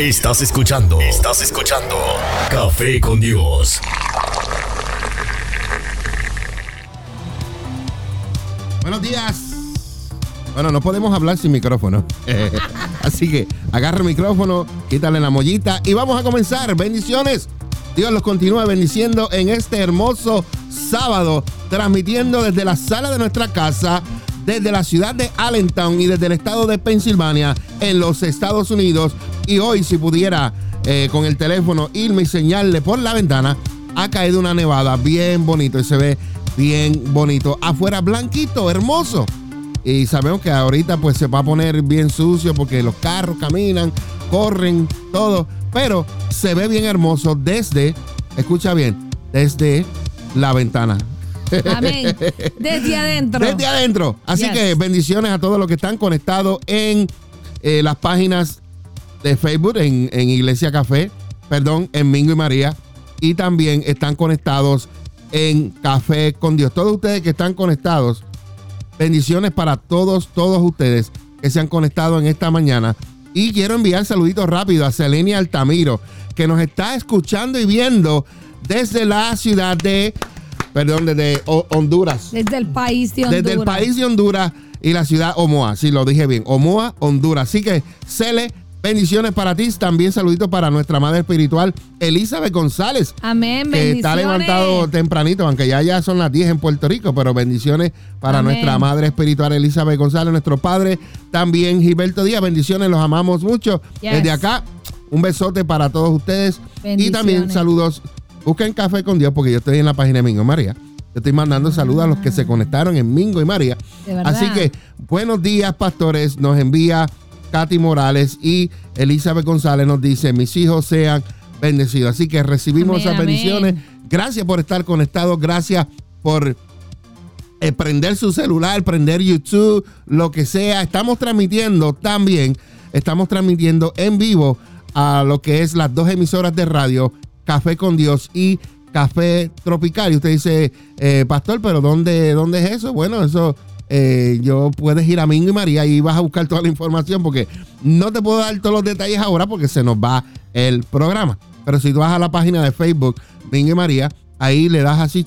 Estás escuchando. Estás escuchando. Café con Dios. Buenos días. Bueno, no podemos hablar sin micrófono. Así que agarra el micrófono, quítale la mollita y vamos a comenzar. Bendiciones. Dios los continúa bendiciendo en este hermoso sábado, transmitiendo desde la sala de nuestra casa, desde la ciudad de Allentown y desde el estado de Pensilvania en los Estados Unidos. Y hoy, si pudiera eh, con el teléfono irme y señalarle por la ventana, ha caído una nevada bien bonito y se ve bien bonito. Afuera blanquito, hermoso. Y sabemos que ahorita pues se va a poner bien sucio porque los carros caminan, corren, todo. Pero se ve bien hermoso desde, escucha bien, desde la ventana. Amén. Desde adentro. Desde adentro. Así Yes. que bendiciones a todos los que están conectados en eh, las páginas de Facebook, en, en Iglesia Café, perdón, en Mingo y María. Y también están conectados en Café con Dios. Todos ustedes que están conectados, bendiciones para todos, todos ustedes que se han conectado en esta mañana. Y quiero enviar saluditos rápido a Selenia Altamiro, que nos está escuchando y viendo desde la ciudad de, perdón, desde Honduras. Desde el país de Honduras. Desde el país de Honduras y la ciudad Omoa, si lo dije bien, Omoa, Honduras. Así que, Cele, bendiciones para ti. También saluditos para nuestra madre espiritual, Elizabeth González, Amén. que está levantado tempranito, aunque ya, ya son las 10 en Puerto Rico, pero bendiciones para Amén. nuestra madre espiritual, Elizabeth González, nuestro padre también, Gilberto Díaz. Bendiciones, los amamos mucho. Yes. Desde acá, un besote para todos ustedes. Y también saludos. Busquen Café con Dios, porque yo estoy en la página de Mingo y María. Yo estoy mandando saludos a los que se conectaron en Mingo y María. Así que, buenos días, pastores. Nos envía Katy Morales y Elizabeth González nos dice, mis hijos sean bendecidos. Así que recibimos Amén, esas amén. bendiciones. Gracias por estar conectados. Gracias por eh, prender su celular, prender YouTube, lo que sea. Estamos transmitiendo también, estamos transmitiendo en vivo a lo que es las dos emisoras de radio, Café con Dios y Café Tropical. Y usted dice, eh, Pastor, pero ¿dónde, ¿dónde es eso? Bueno, eso eh, yo puedes ir a Mingo y María y vas a buscar toda la información porque no te puedo dar todos los detalles ahora porque se nos va el programa. Pero si tú vas a la página de Facebook, Mingo y María, ahí le das así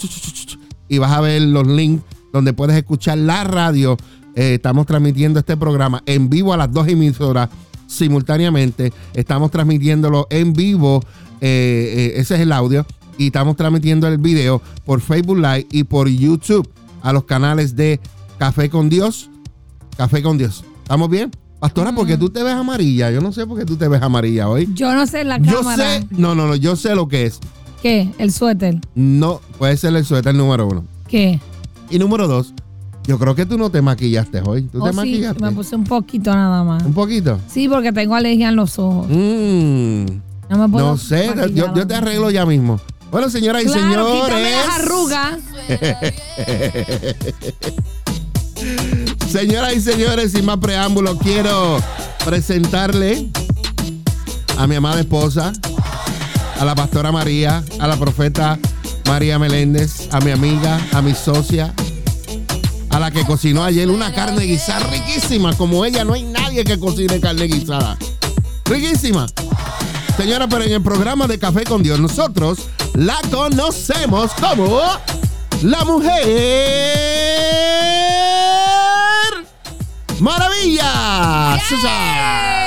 y vas a ver los links donde puedes escuchar la radio. Eh, estamos transmitiendo este programa en vivo a las dos emisoras simultáneamente. Estamos transmitiéndolo en vivo. eh, ese es el audio. Y estamos transmitiendo el video por Facebook Live y por YouTube a los canales de Café con Dios. Café con Dios. ¿Estamos bien? Pastora, porque tú te ves amarilla. Yo no sé por qué tú te ves amarilla hoy. Yo no sé la Yo cámara. sé, no, no, no, yo sé lo que es. ¿Qué? El suéter. No, puede ser el suéter número uno. ¿Qué? Y número dos, yo creo que tú no te maquillaste hoy. ¿Tú Oh, te sí, maquillaste? me puse un poquito nada más. ¿Un poquito? Sí, porque tengo alergia en los ojos. Mm, No me puedo no sé, yo, yo te arreglo ya mismo. Bueno, señoras y Claro, quítame señores. las arrugas. Señoras y señores, sin más preámbulo, quiero presentarle a mi amada esposa, a la pastora María, a la profeta María Meléndez, a mi amiga, a mi socia, a la que cocinó ayer una carne guisada riquísima. Como ella, no hay nadie que cocine carne guisada. Riquísima. Señora, pero en el programa de Café con Dios, nosotros la conocemos como la mujer maravilla.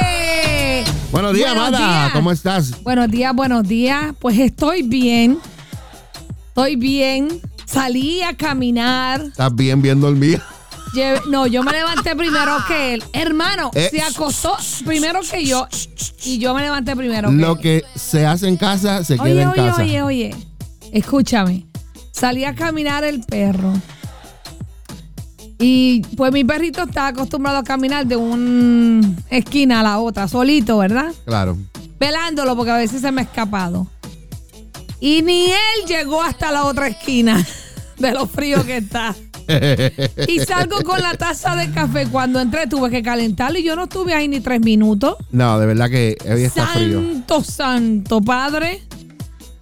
¡Eh! Buenos días, Buenos días. ¿Cómo estás? Buenos días, buenos días. Pues estoy bien. Estoy bien. Salí a caminar. ¿Estás bien, bien dormida? No, yo me levanté primero que él. Hermano, Eh. se acostó primero que yo y yo me levanté primero que Lo él. que se hace en casa se Oye, queda en oye, casa. oye, oye. Escúchame. Salí a caminar el perro. Y pues mi perrito está acostumbrado a caminar de una esquina a la otra, solito, ¿verdad? Claro. Pelándolo porque a veces se me ha escapado. Y ni él llegó hasta la otra esquina de lo frío que está. Y salgo con la taza de café. Cuando entré tuve que calentarlo y yo no estuve ahí ni tres minutos. No, de verdad que hoy está frío. Santo, santo, Padre.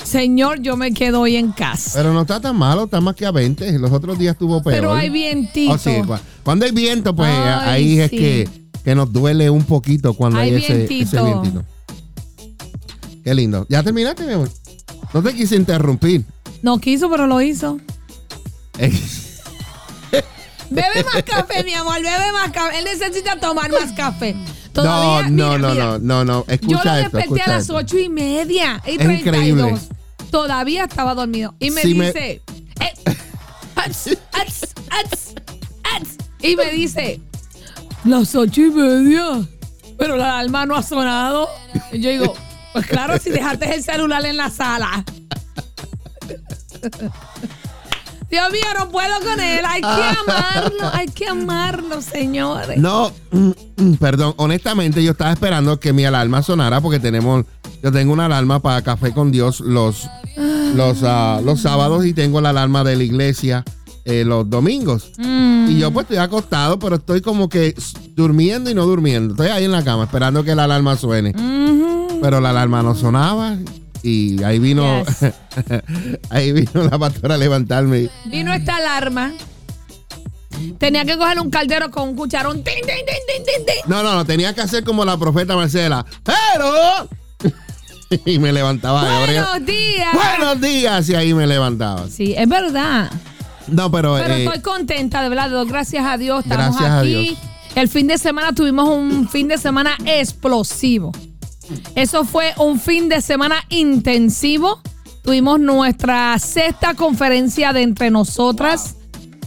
Señor, yo me quedo hoy en casa. Pero no está tan malo, está más que a 20. Los otros días estuvo peor. Pero hay vientito. Oh, sí, cu- cuando hay viento, pues Ay, ahí es que, que nos duele un poquito cuando hay, Hay ese, vientito. Qué lindo. ¿Ya terminaste, mi amor? No te quise interrumpir. No quiso, pero lo hizo. Bebe más café, mi amor, bebe más café. Él necesita tomar más café. No, Todavía, no, mira, no, mira. no, no, no. Yo Escucha lo esto, desperté escucha a las ocho y media y Es 32. increíble. Todavía estaba dormido. Y me Si me- dice. eh, ats, ats, ats, ats. y me dice. Las ocho y media. Pero la alarma no ha sonado. Y yo digo, pues claro, si dejaste el celular en la sala. Dios mío, no puedo con él. Hay que amarlo, hay que amarlo, señores. No, mm, mm, perdón, honestamente yo estaba esperando que mi alarma sonara porque tenemos, yo tengo una alarma para Café con Dios los, los, ah, los sábados y tengo la alarma de la iglesia eh, los domingos. Mm. Y yo pues estoy acostado, pero estoy como que durmiendo y no durmiendo. Estoy ahí en la cama esperando que la alarma suene. Pero la alarma no sonaba y ahí vino, Yes. ahí vino la pastora a levantarme. Vino esta alarma. Tenía que coger un caldero con un cucharón. Tin, tin, tin. No, no, no, tenía que hacer como la profeta Marcela. Pero... y me levantaba. Buenos días. Buenos días y ahí me levantaba. Sí, es verdad. No, pero, Pero eh, estoy contenta, de verdad. Gracias a Dios. Estamos Gracias a aquí. Dios. El fin de semana tuvimos un fin de semana explosivo. Eso fue un fin de semana intensivo. Tuvimos nuestra sexta conferencia de entre nosotras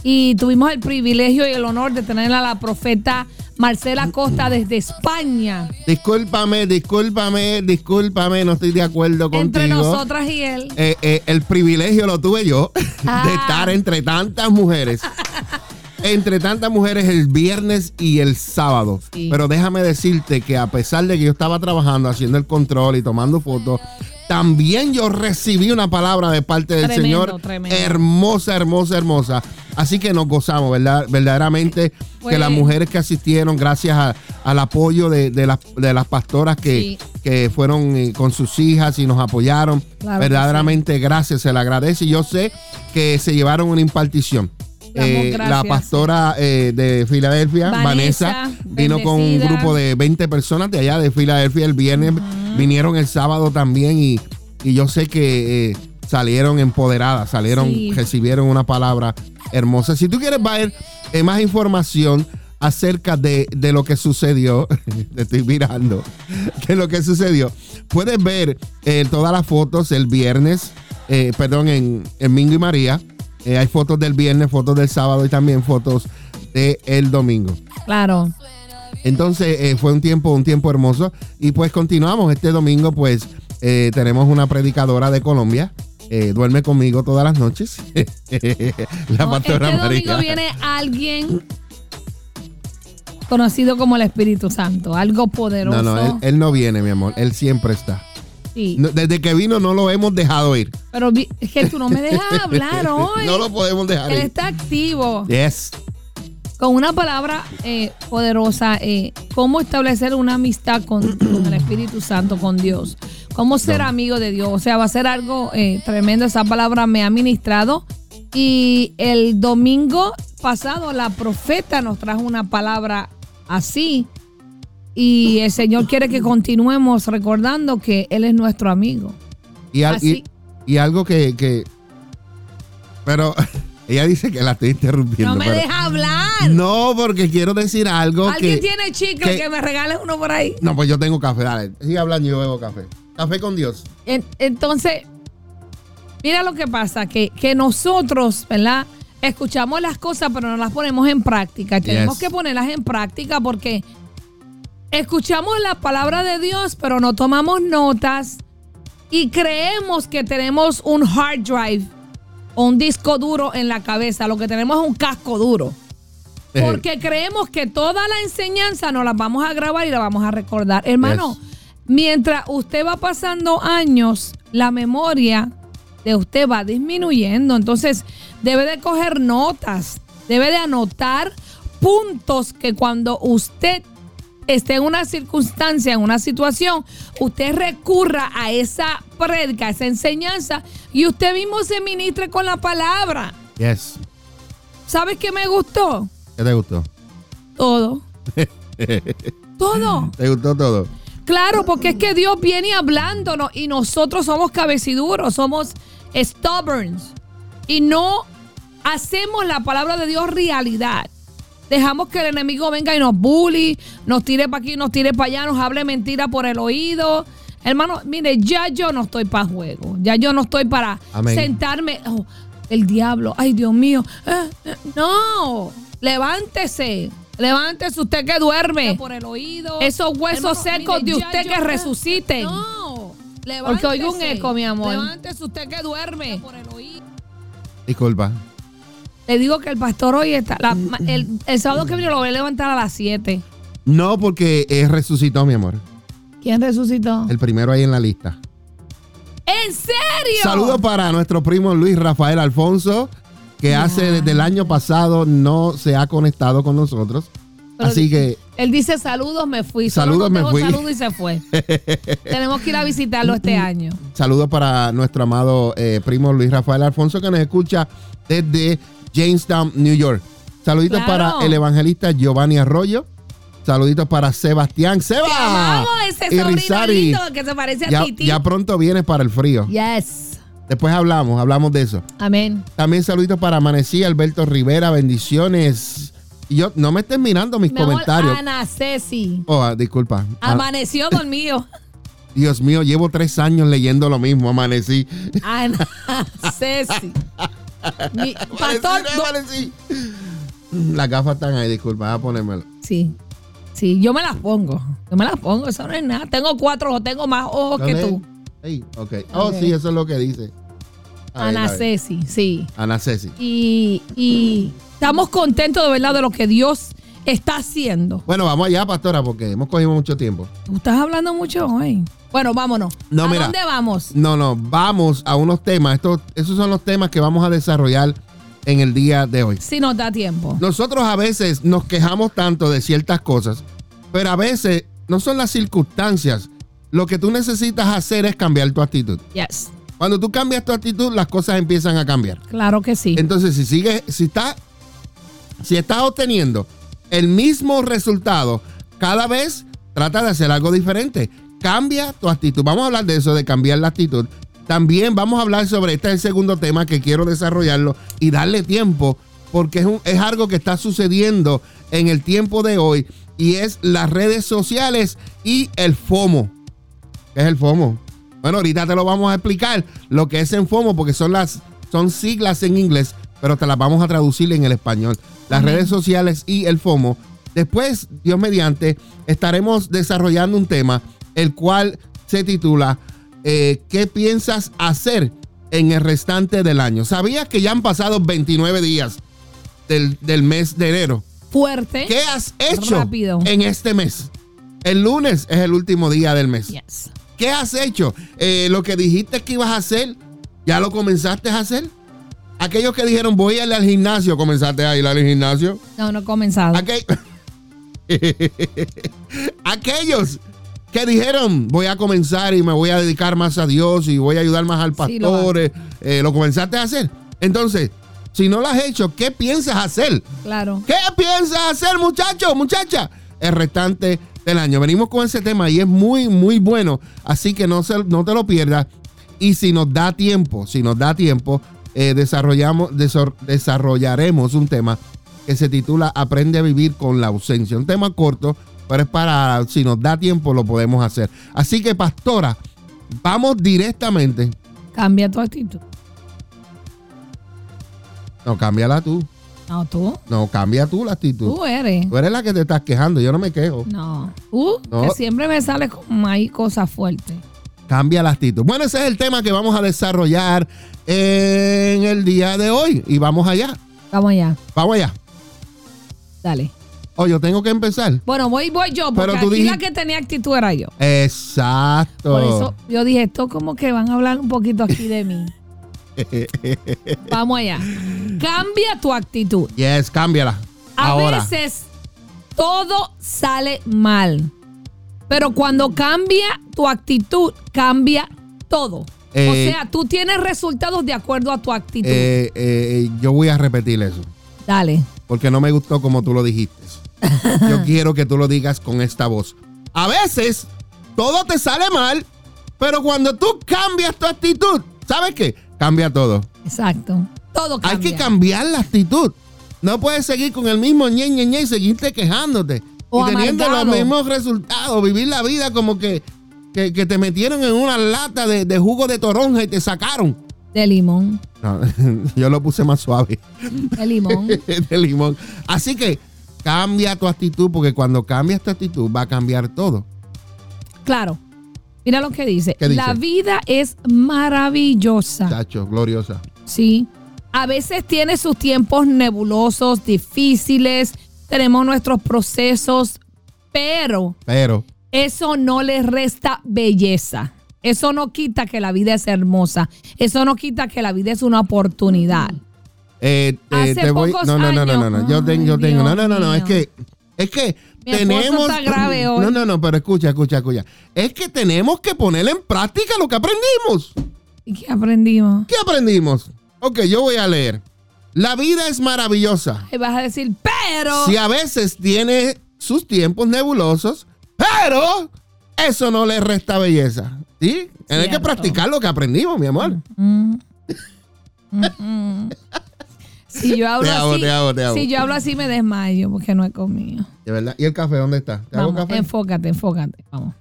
y tuvimos el privilegio y el honor de tener a la profeta Marcela Costa desde España. discúlpame, discúlpame, discúlpame, no estoy de acuerdo contigo. Entre nosotras y él. Eh, eh, el privilegio lo tuve yo Ah. de estar entre tantas mujeres. Entre tantas mujeres el viernes y el sábado. Sí. Pero déjame decirte que a pesar de que yo estaba trabajando, haciendo el control y tomando fotos, también yo recibí una palabra de parte del Tremendo, Señor. tremendo. Hermosa, hermosa, hermosa. Así que nos gozamos, ¿verdad? Verdaderamente que las mujeres que asistieron, gracias a- al apoyo de, de las, de las pastoras que, Sí. que fueron eh, con sus hijas y nos apoyaron. Claro verdaderamente gracias, se le agradece. Y Yo sé que se llevaron una impartición. Eh, la pastora eh, de Filadelfia, Vanessa, Vanessa, vino con un grupo de 20 personas de allá de Filadelfia el viernes, vinieron el sábado también y, y yo sé que eh, salieron empoderadas, salieron, Sí. recibieron una palabra hermosa. Si tú quieres ver más información acerca de, de lo que sucedió, te estoy mirando, de lo que sucedió, puedes ver todas las fotos el viernes, perdón, en, en Mingo y María. Eh, hay fotos del viernes, fotos del sábado y también fotos del domingo. Claro. Entonces eh, fue un tiempo, un tiempo hermoso. Y pues continuamos. Este domingo, pues, eh, tenemos una predicadora de Colombia. eh, duerme conmigo todas las noches. la No, pastora este María. domingo viene alguien conocido como el Espíritu Santo, algo poderoso. No, no, él, él no viene, mi amor. Él siempre está. Sí. Desde que vino no lo hemos dejado ir. Pero es que tú no me dejas hablar hoy. no lo podemos dejar Él ir. está activo Yes. con una palabra eh, poderosa. eh, cómo establecer una amistad con, con el Espíritu Santo, con Dios. Cómo ser No. amigo de Dios. O sea, va a ser algo eh, tremendo. Esa palabra me ha ministrado. Y el domingo pasado la profeta nos trajo una palabra así. Y el Señor quiere que continuemos recordando que Él es nuestro amigo. Y, al- Así. y- y algo que, que- Pero ella dice que la estoy interrumpiendo. No me pero- deja hablar. No, porque quiero decir algo ¿Alguien que... tiene chicle que- que, me regales uno por ahí? No, pues yo tengo café, dale. Sigue hablando y yo bebo café. Café con Dios. En- entonces, mira lo que pasa, que, que nosotros, ¿verdad? Escuchamos las cosas, pero no las ponemos en práctica. Tenemos Yes. que ponerlas en práctica porque escuchamos la palabra de Dios, pero no tomamos notas y creemos que tenemos un hard drive o un disco duro en la cabeza. Lo que tenemos es un casco duro. Porque creemos que toda la enseñanza nos la vamos a grabar y la vamos a recordar. Hermano, Yes. mientras usted va pasando años, la memoria de usted va disminuyendo. Entonces, debe de coger notas, debe de anotar puntos que cuando usted esté en una circunstancia, en una situación, usted recurra a esa prédica, a esa enseñanza y usted mismo se ministre con la palabra. Yes. ¿Sabes qué me gustó? ¿Qué te gustó? Todo. Todo. ¿Te gustó todo? Claro, porque es que Dios viene hablándonos y nosotros somos cabeciduros, somos stubborns y no hacemos la palabra de Dios realidad. Dejamos que el enemigo venga y nos bully, nos tire para aquí, nos tire para allá, nos hable mentira por el oído. Hermano, mire, ya yo no estoy para juego. Ya yo no estoy para Amén. sentarme. Oh, el diablo, ay Dios mío. Eh, eh, no, levántese. Levántese usted que duerme. por el oído. Esos huesos Hermano, secos mire, de usted que resuciten. No. Porque oigo un levántese. eco, mi amor. Levántese usted que duerme. por el oído. Disculpa. Le digo que el pastor hoy está. la- el, el sábado que viene lo voy a levantar a las 7. No, porque eh, resucitó, mi amor. ¿Quién resucitó? El primero ahí en la lista. ¿En serio? Saludos para nuestro primo Luis Rafael Alfonso, que hace desde el año pasado no se ha conectado con nosotros. Pero Así que Él dice saludos, me fui. Solo Saludos, nos me dejó fui. Saludos y se fue. Tenemos que ir a visitarlo este año. saludos para nuestro amado eh, primo Luis Rafael Alfonso, que nos escucha desde Jamestown, New York. Saluditos Claro. para el evangelista Giovanni Arroyo. Saluditos para Sebastián. ¡Seba! Te amamos ese Y sobrino Rizari. lindo que se parece a Ya, Titi. ya pronto vienes para el frío. Yes. Después hablamos, hablamos de eso. Amén. También saluditos para Amanecía, Alberto Rivera, bendiciones. Y yo, no me estés mirando mis Mi amor, comentarios. Ana Ceci. Oh, ah, disculpa. Ah, Amaneció dormido. Dios mío, llevo tres años leyendo lo mismo, amanecí. Ana Ceci. Mi- pastor. Las gafas están ahí, disculpa, voy a ponérmelo. Sí. Sí, yo me las pongo. Yo me las pongo, eso no es nada. Tengo cuatro ojos, tengo más ojos que tú. Ahí, ok. Oh, sí, eso es lo que dice. Ana. Ceci, sí. Ana Ceci. Y, y estamos contentos de verdad de lo que Dios está haciendo. Bueno, vamos allá, pastora, porque hemos cogido mucho tiempo. Tú estás hablando mucho hoy. Bueno, vámonos. No, ¿A mira. dónde vamos? No, no, vamos a unos temas. Estos, esos son los temas que vamos a desarrollar en el día de hoy. Si nos da tiempo. Nosotros a veces nos quejamos tanto de ciertas cosas, pero a veces no son las circunstancias. Lo que tú necesitas hacer es cambiar tu actitud. Yes. Cuando tú cambias tu actitud, las cosas empiezan a cambiar. Claro que sí. Entonces, si sigues, si estás, si estás obteniendo el mismo resultado, cada vez trata de hacer algo diferente. Cambia tu actitud. Vamos a hablar de eso, de cambiar la actitud. También vamos a hablar sobre, este es el segundo tema que quiero desarrollarlo y darle tiempo, porque es, algo que está sucediendo en el tiempo de hoy y es las redes sociales y el FOMO. ¿Qué es el FOMO? Bueno, ahorita te lo vamos a explicar lo que es en FOMO, porque son siglas en inglés, pero te las vamos a traducir en el español. Las redes sociales y el FOMO. Después, Dios mediante, estaremos desarrollando un tema, el cual se titula eh, ¿Qué piensas hacer en el restante del año? ¿Sabías que ya han pasado 29 días del, del mes de enero? Fuerte. ¿Qué has hecho Rápido. en este mes? El lunes es el último día del mes. Yes. ¿Qué has hecho? Eh, lo que dijiste que ibas a hacer, ¿ya lo comenzaste a hacer? Aquellos que dijeron voy a ir al gimnasio, ¿comenzaste a ir al gimnasio? No, no he comenzado. Aquel- Aquellos que dijeron voy a comenzar y me voy a dedicar más a Dios y voy a ayudar más al Sí, lo pastor, eh, eh, ¿lo comenzaste a hacer? Entonces, si no lo has hecho, ¿qué piensas hacer? Claro. ¿Qué piensas hacer, muchacho, muchacha? El restante del año. Venimos con ese tema y es muy, muy bueno. Así que no, se- no te lo pierdas. Y si nos da tiempo, si nos da tiempo, eh, desarrollamos, desor- desarrollaremos un tema que se titula Aprende a vivir con la ausencia. Un tema corto, pero es para, si nos da tiempo, lo podemos hacer. Así que, pastora, vamos directamente. Cambia tu actitud. No, cámbiala tú. No, tú. No, cambia tú la actitud. Tú eres. Tú eres la que te estás quejando, yo no me quejo. No. Tú, No. que siempre me sales con ahí cosas fuertes. Cambia la actitud. Bueno, ese es el tema que vamos a desarrollar en el día de hoy. Y vamos allá. Vamos allá. Vamos allá. Dale. Oh, yo tengo que empezar. Bueno, voy, voy yo, porque Pero tú aquí dijiste- la que tenía actitud era yo. Exacto. Por eso yo dije, esto como que van a hablar un poquito aquí de mí. Vamos allá. Cambia tu actitud. Yes, cámbiala. A Ahora. veces todo sale mal. Pero cuando cambia tu actitud, cambia todo. o Eh, sea, tú tienes resultados de acuerdo a tu actitud. Eh, eh, yo voy a repetir eso. Dale. Porque no me gustó como tú lo dijiste. Yo quiero que tú lo digas con esta voz. A veces todo te sale mal, pero cuando tú cambias tu actitud, ¿sabes qué? Cambia todo. Exacto. Todo cambia. Hay que cambiar la actitud. No puedes seguir con el mismo ñe, ñe, ñe y seguirte quejándote. O y teniendo los mismos resultados. Vivir la vida como que, que, que te metieron en una lata de, de jugo de toronja y te sacaron. De limón. No, yo lo puse más suave. De limón. de limón. Así que cambia tu actitud porque cuando cambias tu actitud va a cambiar todo. claro. Mira lo que dice. ¿Qué dice? La vida es maravillosa. Chacho, gloriosa. Sí. A veces tiene sus tiempos nebulosos, difíciles. Tenemos nuestros procesos, pero Pero eso no le resta belleza. Eso no quita que la vida es hermosa. Eso no quita que la vida es una oportunidad. eh, eh, Hace te voy. pocos No, no, no, no, no, no. Yo tengo, yo tengo. No, no, no, no. Es que, es que Mi tenemos. está grave hoy. No, no, no, pero escucha, escucha, escucha. Es que tenemos que poner en práctica lo que aprendimos. ¿Y qué aprendimos? ¿Qué aprendimos? Ok, yo voy a leer. La vida es maravillosa. Y vas a decir, pero. Si a veces tiene sus tiempos nebulosos, pero eso no le resta belleza. ¿Sí? Hay que practicar lo que aprendimos, mi amor. Mm. Mm. Si yo hablo Te hago, así, te hago, te hago. si yo hablo así me desmayo porque no he comido. De verdad. ¿Y el café dónde está? ¿Te hago café? enfócate, enfócate. Vamos.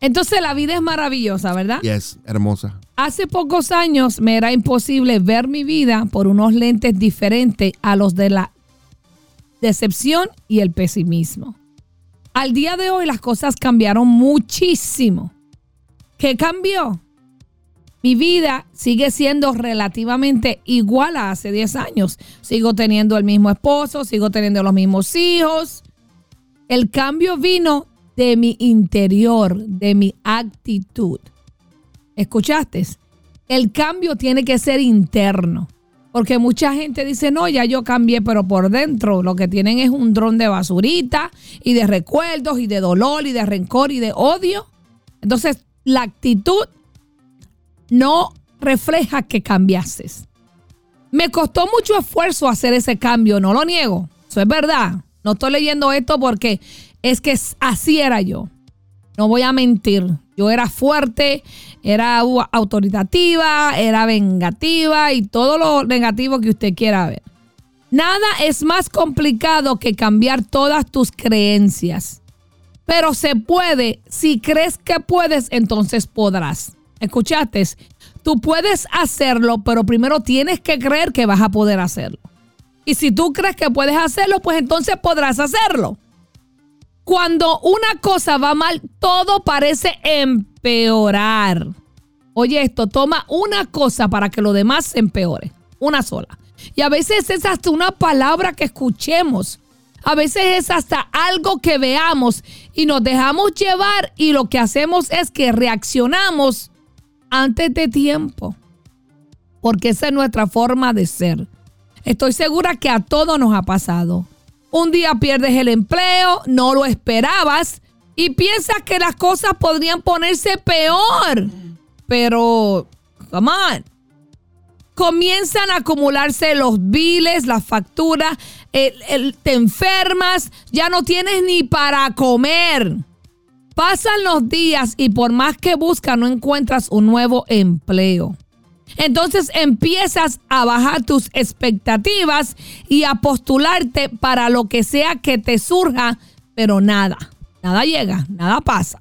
Entonces la vida es maravillosa, ¿verdad? Yes, hermosa. Hace pocos años me era imposible ver mi vida por unos lentes diferentes a los de la decepción y el pesimismo. Al día de hoy las cosas cambiaron muchísimo. ¿Qué cambió? Mi vida sigue siendo relativamente igual a hace 10 años. Sigo teniendo el mismo esposo, sigo teniendo los mismos hijos. El cambio vino de mi interior, de mi actitud. ¿Escuchaste? El cambio tiene que ser interno. Porque mucha gente dice, no, ya yo cambié, pero por dentro lo que tienen es un dron de basurita y de recuerdos y de dolor y de rencor y de odio. Entonces, la actitud no refleja que cambiases. Me costó mucho esfuerzo hacer ese cambio, no lo niego. Eso es verdad. No estoy leyendo esto porque es que así era yo. No voy a mentir. Yo era fuerte, era autoritativa, era vengativa y todo lo negativo que usted quiera ver. Nada es más complicado que cambiar todas tus creencias. Pero se puede. Si crees que puedes, entonces podrás. ¿Escuchaste? Tú puedes hacerlo, pero primero tienes que creer que vas a poder hacerlo. Y si tú crees que puedes hacerlo, pues entonces podrás hacerlo. Cuando una cosa va mal, todo parece empeorar. Oye, esto toma una cosa para que lo demás se empeore. Una sola. Y a veces es hasta una palabra que escuchemos. A veces es hasta algo que veamos y nos dejamos llevar y lo que hacemos es que reaccionamos antes de tiempo. Porque esa es nuestra forma de ser. Estoy segura que a todos nos ha pasado. Un día pierdes el empleo, no lo esperabas y piensas que las cosas podrían ponerse peor. Pero, come on. Comienzan a acumularse los biles, las facturas, te enfermas, ya no tienes ni para comer. Pasan los días y por más que buscas no encuentras un nuevo empleo. Entonces empiezas a bajar tus expectativas y a postularte para lo que sea que te surja, pero nada, nada llega, nada pasa.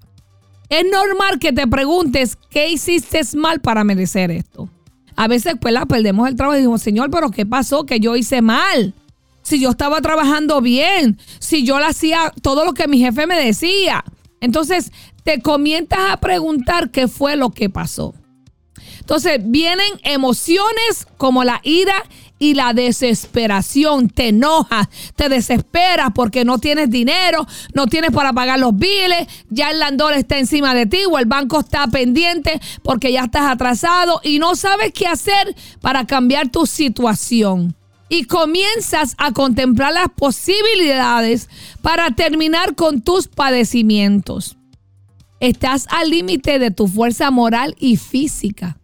Es normal que te preguntes qué hiciste mal para merecer esto. A veces pues la perdemos el trabajo y decimos, Señor, pero ¿qué pasó? Que yo hice mal. Si yo estaba trabajando bien, si yo le hacía todo lo que mi jefe me decía. Entonces te comienzas a preguntar qué fue lo que pasó. Entonces vienen emociones como la ira y la desesperación. Te enojas, te desesperas porque no tienes dinero, no tienes para pagar los biles, ya el landor está encima de ti o el banco está pendiente porque ya estás atrasado y no sabes qué hacer para cambiar tu situación. Y comienzas a contemplar las posibilidades para terminar con tus padecimientos. Estás al límite de tu fuerza moral y física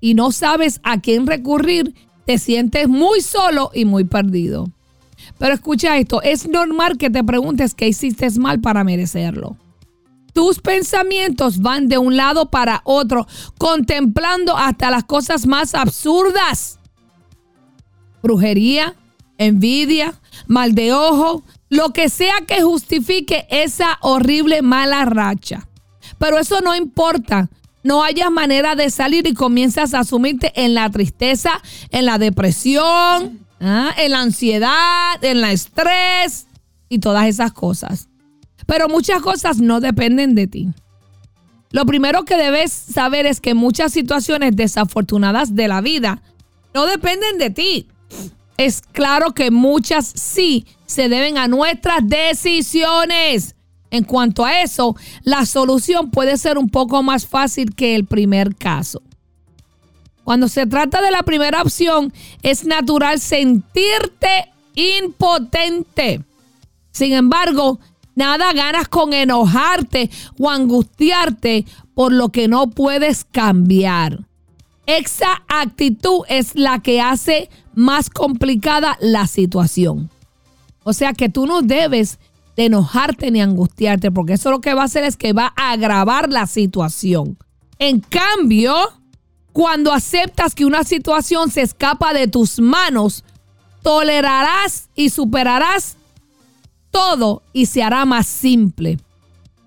y no sabes a quién recurrir, te sientes muy solo y muy perdido. Pero escucha esto, es normal que te preguntes qué hiciste mal para merecerlo. tus pensamientos van de un lado para otro, contemplando hasta las cosas más absurdas. Brujería, envidia, mal de ojo, lo que sea que justifique esa horrible mala racha. Pero eso no importa. No hayas manera de salir y comienzas a asumirte en la tristeza, en la depresión, ¿ah? en la ansiedad, en la estrés y todas esas cosas. Pero muchas cosas no dependen de ti. Lo primero que debes saber es que muchas situaciones desafortunadas de la vida no dependen de ti. Es claro que muchas sí se deben a nuestras decisiones. En cuanto a eso, la solución puede ser un poco más fácil que el primer caso. Cuando se trata de la primera opción, es natural sentirte impotente. Sin embargo, nada ganas con enojarte o angustiarte por lo que no puedes cambiar. Esa actitud es la que hace más complicada la situación. O sea que tú no debes de enojarte ni angustiarte, porque eso lo que va a hacer es que va a agravar la situación. En cambio, cuando aceptas que una situación se escapa de tus manos, tolerarás y superarás todo y se hará más simple.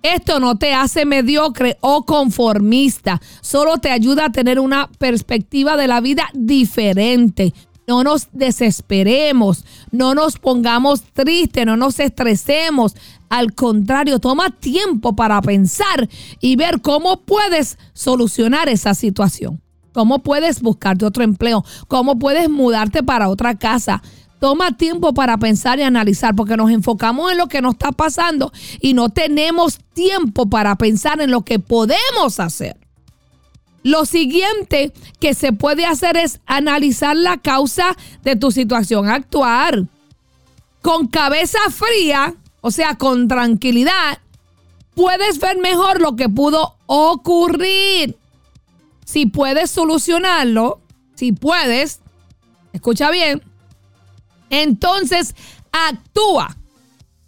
Esto no te hace mediocre o conformista, solo te ayuda a tener una perspectiva de la vida diferente. No nos desesperemos, no nos pongamos tristes, no nos estresemos. Al contrario, toma tiempo para pensar y ver cómo puedes solucionar esa situación. Cómo puedes buscarte otro empleo, cómo puedes mudarte para otra casa. Toma tiempo para pensar y analizar porque nos enfocamos en lo que nos está pasando y no tenemos tiempo para pensar en lo que podemos hacer. Lo siguiente que se puede hacer es analizar la causa de tu situación actual. Con cabeza fría, o sea, con tranquilidad, puedes ver mejor lo que pudo ocurrir. Si puedes solucionarlo, si puedes, escucha bien, entonces actúa.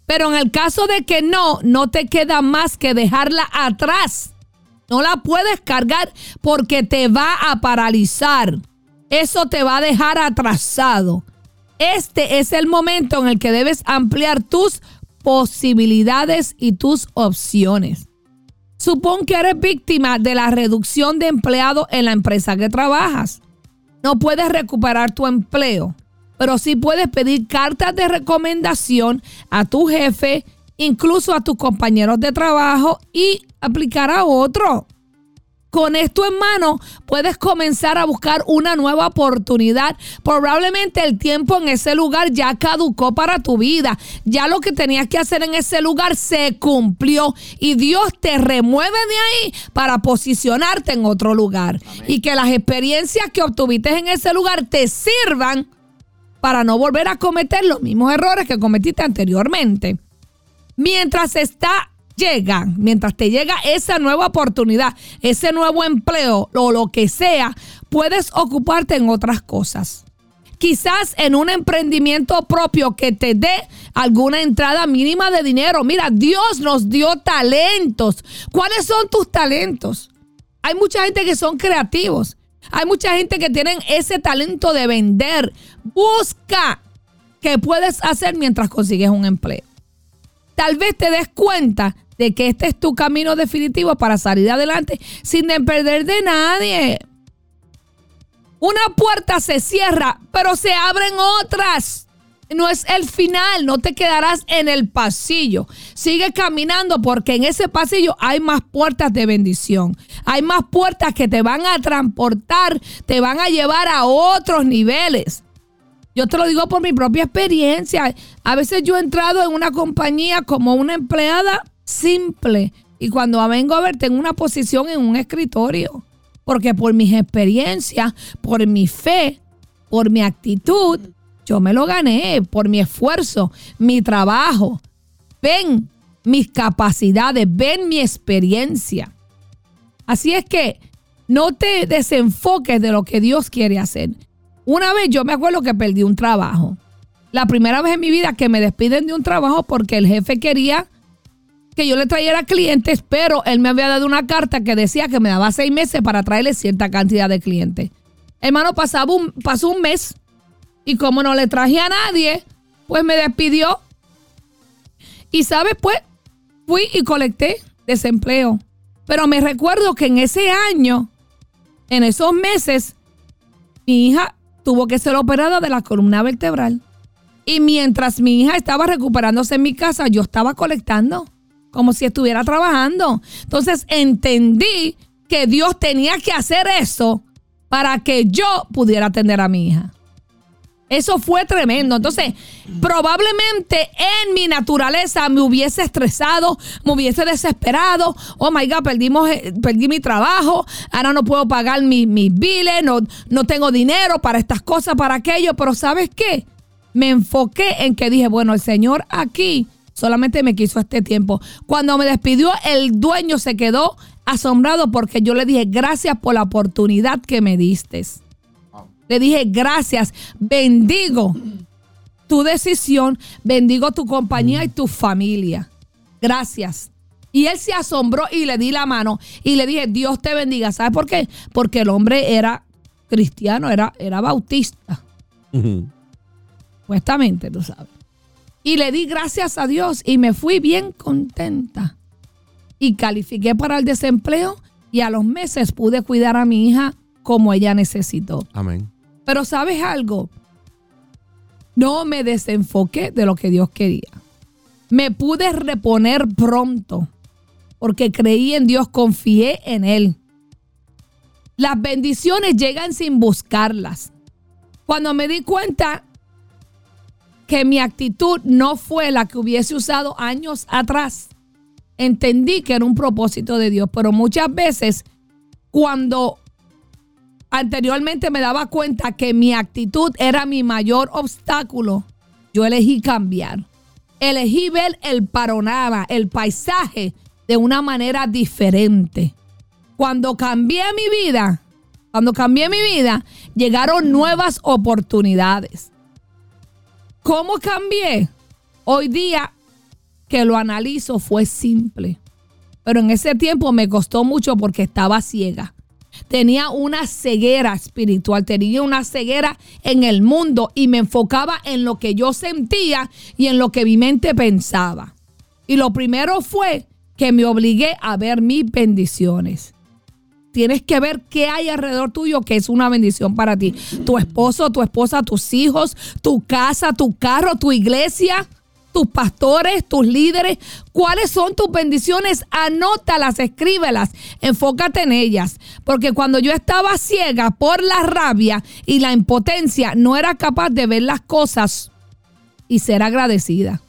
Pero en el caso de que no, no te queda más que dejarla atrás no la puedes cargar porque te va a paralizar. Eso te va a dejar atrasado. Este es el momento en el que debes ampliar tus posibilidades y tus opciones. Supón que eres víctima de la reducción de empleados en la empresa que trabajas. No puedes recuperar tu empleo, pero sí puedes pedir cartas de recomendación a tu jefe incluso a tus compañeros de trabajo y aplicar a otro. Con esto en mano puedes comenzar a buscar una nueva oportunidad. Probablemente el tiempo en ese lugar ya caducó para tu vida. Ya lo que tenías que hacer en ese lugar se cumplió y Dios te remueve de ahí para posicionarte en otro lugar. Y que las experiencias que obtuviste en ese lugar te sirvan para no volver a cometer los mismos errores que cometiste anteriormente. Mientras está llega, mientras te llega esa nueva oportunidad, ese nuevo empleo o lo que sea, puedes ocuparte en otras cosas. Quizás en un emprendimiento propio que te dé alguna entrada mínima de dinero. Mira, Dios nos dio talentos. ¿Cuáles son tus talentos? Hay mucha gente que son creativos. Hay mucha gente que tienen ese talento de vender. Busca qué puedes hacer mientras consigues un empleo tal vez te des cuenta de que este es tu camino definitivo para salir adelante sin perder de nadie. Una puerta se cierra, pero se abren otras. No es el final, no te quedarás en el pasillo. Sigue caminando porque en ese pasillo hay más puertas de bendición. Hay más puertas que te van a transportar, te van a llevar a otros niveles. Yo te lo digo por mi propia experiencia. A veces yo he entrado en una compañía como una empleada simple y cuando vengo a ver tengo una posición en un escritorio. Porque por mis experiencias, por mi fe, por mi actitud, yo me lo gané, por mi esfuerzo, mi trabajo. Ven mis capacidades, ven mi experiencia. Así es que no te desenfoques de lo que Dios quiere hacer. Una vez yo me acuerdo que perdí un trabajo. La primera vez en mi vida que me despiden de un trabajo porque el jefe quería que yo le trayera clientes, pero él me había dado una carta que decía que me daba seis meses para traerle cierta cantidad de clientes. Hermano, pasaba un, pasó un mes y como no le traje a nadie, pues me despidió. Y sabes, pues fui y colecté desempleo. Pero me recuerdo que en ese año, en esos meses, mi hija tuvo que ser operada de la columna vertebral. Y mientras mi hija estaba recuperándose en mi casa, yo estaba colectando, como si estuviera trabajando. Entonces entendí que Dios tenía que hacer eso para que yo pudiera atender a mi hija. Eso fue tremendo. Entonces, probablemente en mi naturaleza me hubiese estresado, me hubiese desesperado. Oh my God, perdimos, eh, perdí mi trabajo. Ahora no puedo pagar mis, mis biles, no, no tengo dinero para estas cosas, para aquello. Pero ¿sabes qué? Me enfoqué en que dije, bueno, el Señor aquí solamente me quiso este tiempo. Cuando me despidió, el dueño se quedó asombrado porque yo le dije, gracias por la oportunidad que me diste. Le dije, gracias, bendigo tu decisión, bendigo tu compañía y tu familia. Gracias. Y él se asombró y le di la mano y le dije, Dios te bendiga. ¿Sabes por qué? Porque el hombre era cristiano, era, era bautista. Supuestamente, tú sabes. Y le di gracias a Dios y me fui bien contenta. Y califiqué para el desempleo y a los meses pude cuidar a mi hija como ella necesitó. Amén. Pero sabes algo, no me desenfoqué de lo que Dios quería. Me pude reponer pronto porque creí en Dios, confié en Él. Las bendiciones llegan sin buscarlas. Cuando me di cuenta que mi actitud no fue la que hubiese usado años atrás, entendí que era un propósito de Dios. Pero muchas veces, cuando anteriormente me daba cuenta que mi actitud era mi mayor obstáculo, yo elegí cambiar. Elegí ver el panorama, el paisaje de una manera diferente. Cuando cambié mi vida, cuando cambié mi vida, llegaron nuevas oportunidades. ¿Cómo cambié? Hoy día que lo analizo fue simple, pero en ese tiempo me costó mucho porque estaba ciega tenía una ceguera espiritual, tenía una ceguera en el mundo y me enfocaba en lo que yo sentía y en lo que mi mente pensaba. Y lo primero fue que me obligué a ver mis bendiciones. Tienes que ver qué hay alrededor tuyo que es una bendición para ti. Tu esposo, tu esposa, tus hijos, tu casa, tu carro, tu iglesia tus pastores, tus líderes, cuáles son tus bendiciones, anótalas, escríbelas, enfócate en ellas. Porque cuando yo estaba ciega por la rabia y la impotencia, no era capaz de ver las cosas y ser agradecida.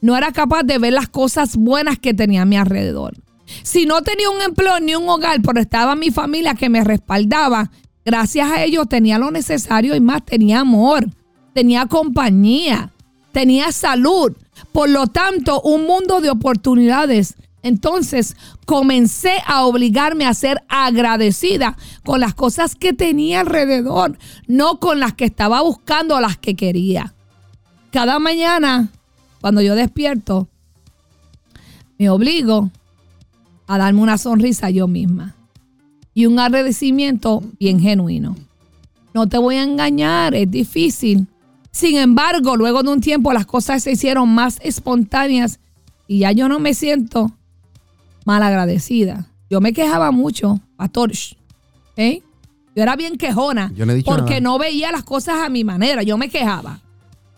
No era capaz de ver las cosas buenas que tenía a mi alrededor. Si no tenía un empleo ni un hogar, pero estaba mi familia que me respaldaba, gracias a ellos tenía lo necesario y más, tenía amor, tenía compañía tenía salud. Por lo tanto, un mundo de oportunidades. Entonces comencé a obligarme a ser agradecida con las cosas que tenía alrededor, no con las que estaba buscando, las que quería. Cada mañana, cuando yo despierto, me obligo a darme una sonrisa yo misma y un agradecimiento bien genuino. No te voy a engañar, es difícil, sin embargo, luego de un tiempo las cosas se hicieron más espontáneas y ya yo no me siento mal agradecida. Yo me quejaba mucho, pastor. ¿eh? Yo era bien quejona porque no veía las cosas a mi manera. Yo me quejaba.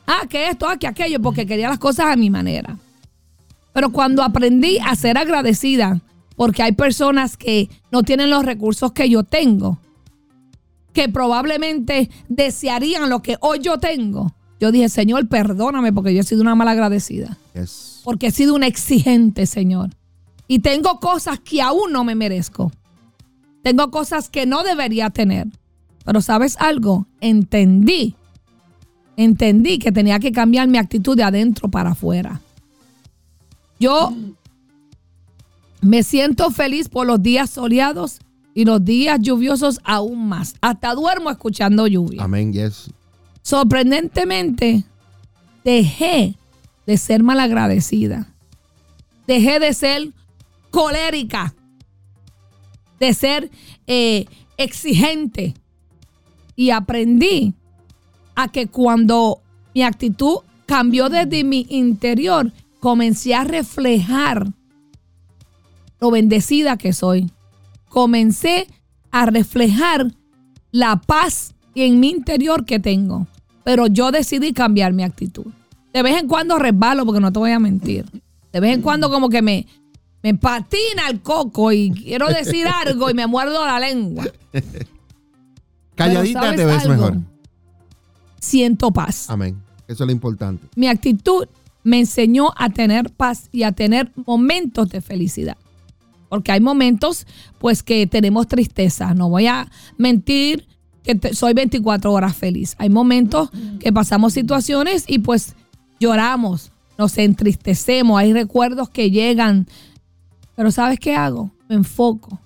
Ah, que esto, ah, que aquello, porque quería las cosas a mi manera. Pero cuando aprendí a ser agradecida, porque hay personas que no tienen los recursos que yo tengo, que probablemente desearían lo que hoy yo tengo. Yo dije, Señor, perdóname porque yo he sido una mala agradecida. Porque he sido una exigente, Señor. Y tengo cosas que aún no me merezco. Tengo cosas que no debería tener. Pero sabes algo, entendí. Entendí que tenía que cambiar mi actitud de adentro para afuera. Yo me siento feliz por los días soleados y los días lluviosos aún más. Hasta duermo escuchando lluvia. Amén, yes. Sorprendentemente, dejé de ser malagradecida. Dejé de ser colérica, de ser eh, exigente. Y aprendí a que cuando mi actitud cambió desde mi interior, comencé a reflejar lo bendecida que soy. Comencé a reflejar la paz en mi interior que tengo. Pero yo decidí cambiar mi actitud. De vez en cuando resbalo, porque no te voy a mentir. De vez en cuando como que me, me patina el coco y quiero decir algo y me muerdo la lengua. Calladita ¿sabes te ves algo? mejor. Siento paz. Amén. Eso es lo importante. Mi actitud me enseñó a tener paz y a tener momentos de felicidad. Porque hay momentos, pues, que tenemos tristeza. No voy a mentir que te- soy 24 horas feliz. Hay momentos que pasamos situaciones y pues lloramos, nos entristecemos, hay recuerdos que llegan. Pero ¿sabes qué hago? Me enfoco.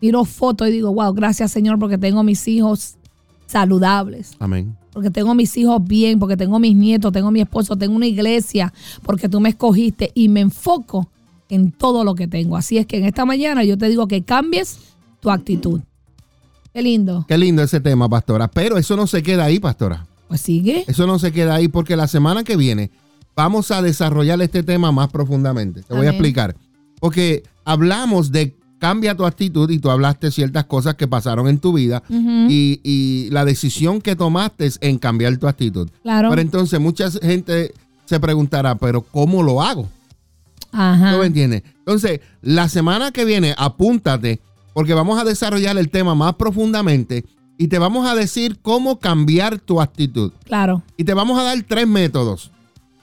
Miro fotos y digo, wow, gracias Señor porque tengo mis hijos saludables Amén. porque tengo mis hijos bien, porque tengo mis nietos, tengo mi esposo, tengo una iglesia, porque tú me escogiste y me enfoco en todo lo que tengo. Así es que en esta mañana yo te digo que cambies tu actitud. Qué lindo. Qué lindo ese tema, pastora. Pero eso no se queda ahí, pastora. Pues sigue. Eso no se queda ahí porque la semana que viene vamos a desarrollar este tema más profundamente. Te voy a explicar. Porque hablamos de cambia tu actitud y tú hablaste ciertas cosas que pasaron en tu vida y, y la decisión que tomaste es en cambiar tu actitud. Claro. Pero entonces mucha gente se preguntará, pero ¿cómo lo hago? Ajá. ¿No me entiendes? Entonces, la semana que viene, apúntate, porque vamos a desarrollar el tema más profundamente y te vamos a decir cómo cambiar tu actitud. Claro. Y te vamos a dar tres métodos.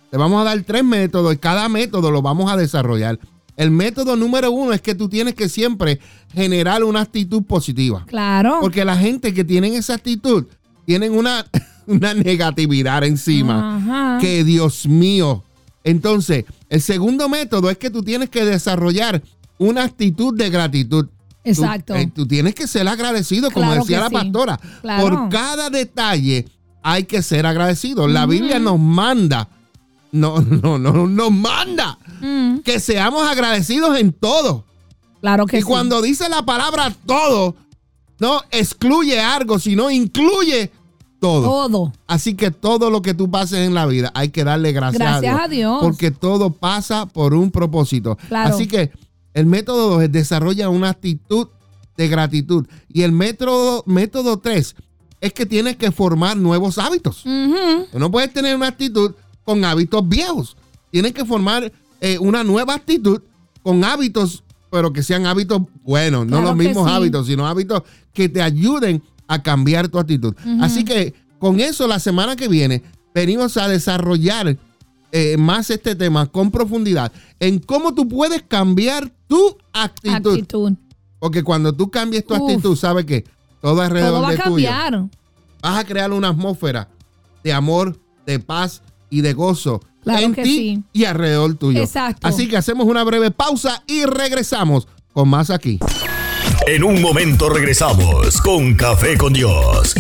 Te vamos a dar tres métodos y cada método lo vamos a desarrollar. El método número uno es que tú tienes que siempre generar una actitud positiva. Claro. Porque la gente que tienen esa actitud tienen una, una negatividad encima. Ajá. Que Dios mío. Entonces, el segundo método es que tú tienes que desarrollar una actitud de gratitud. Tú- Exacto. eh, Tú, tienes que ser agradecido, como Claro decía la sí. pastora. Claro. Por cada detalle hay que ser agradecido. La Biblia nos manda, no, no, no, nos manda Mm, que seamos agradecidos en todo. claro que y sí. cuando dice la palabra todo, no excluye algo, sino incluye todo. Todo. Así que todo lo que tú pases en la vida hay que darle gracias, Gracias a, a Dios, Dios. Porque todo pasa por un propósito. Claro. Así que el método 2 es desarrolla una actitud de gratitud. Y el método, método 3 es que tienes que formar nuevos hábitos. Tú no puedes tener una actitud con hábitos viejos. Tienes que formar eh, una nueva actitud con hábitos, pero que sean hábitos buenos, no los mismos sí. hábitos, sino hábitos que te ayuden a cambiar tu actitud. Así que con eso la semana que viene venimos a desarrollar eh, más este tema con profundidad en cómo tú puedes cambiar tu actitud. Actitud. Porque cuando tú cambies tu Uf. actitud, sabes que todo alrededor Todo va a de tuyo cambiar. vas a crear una atmósfera de amor, de paz y de gozo Claro en ti sí. y alrededor tuyo. Exacto. Así que hacemos una breve pausa y regresamos con más aquí. En un momento regresamos con Café con Dios.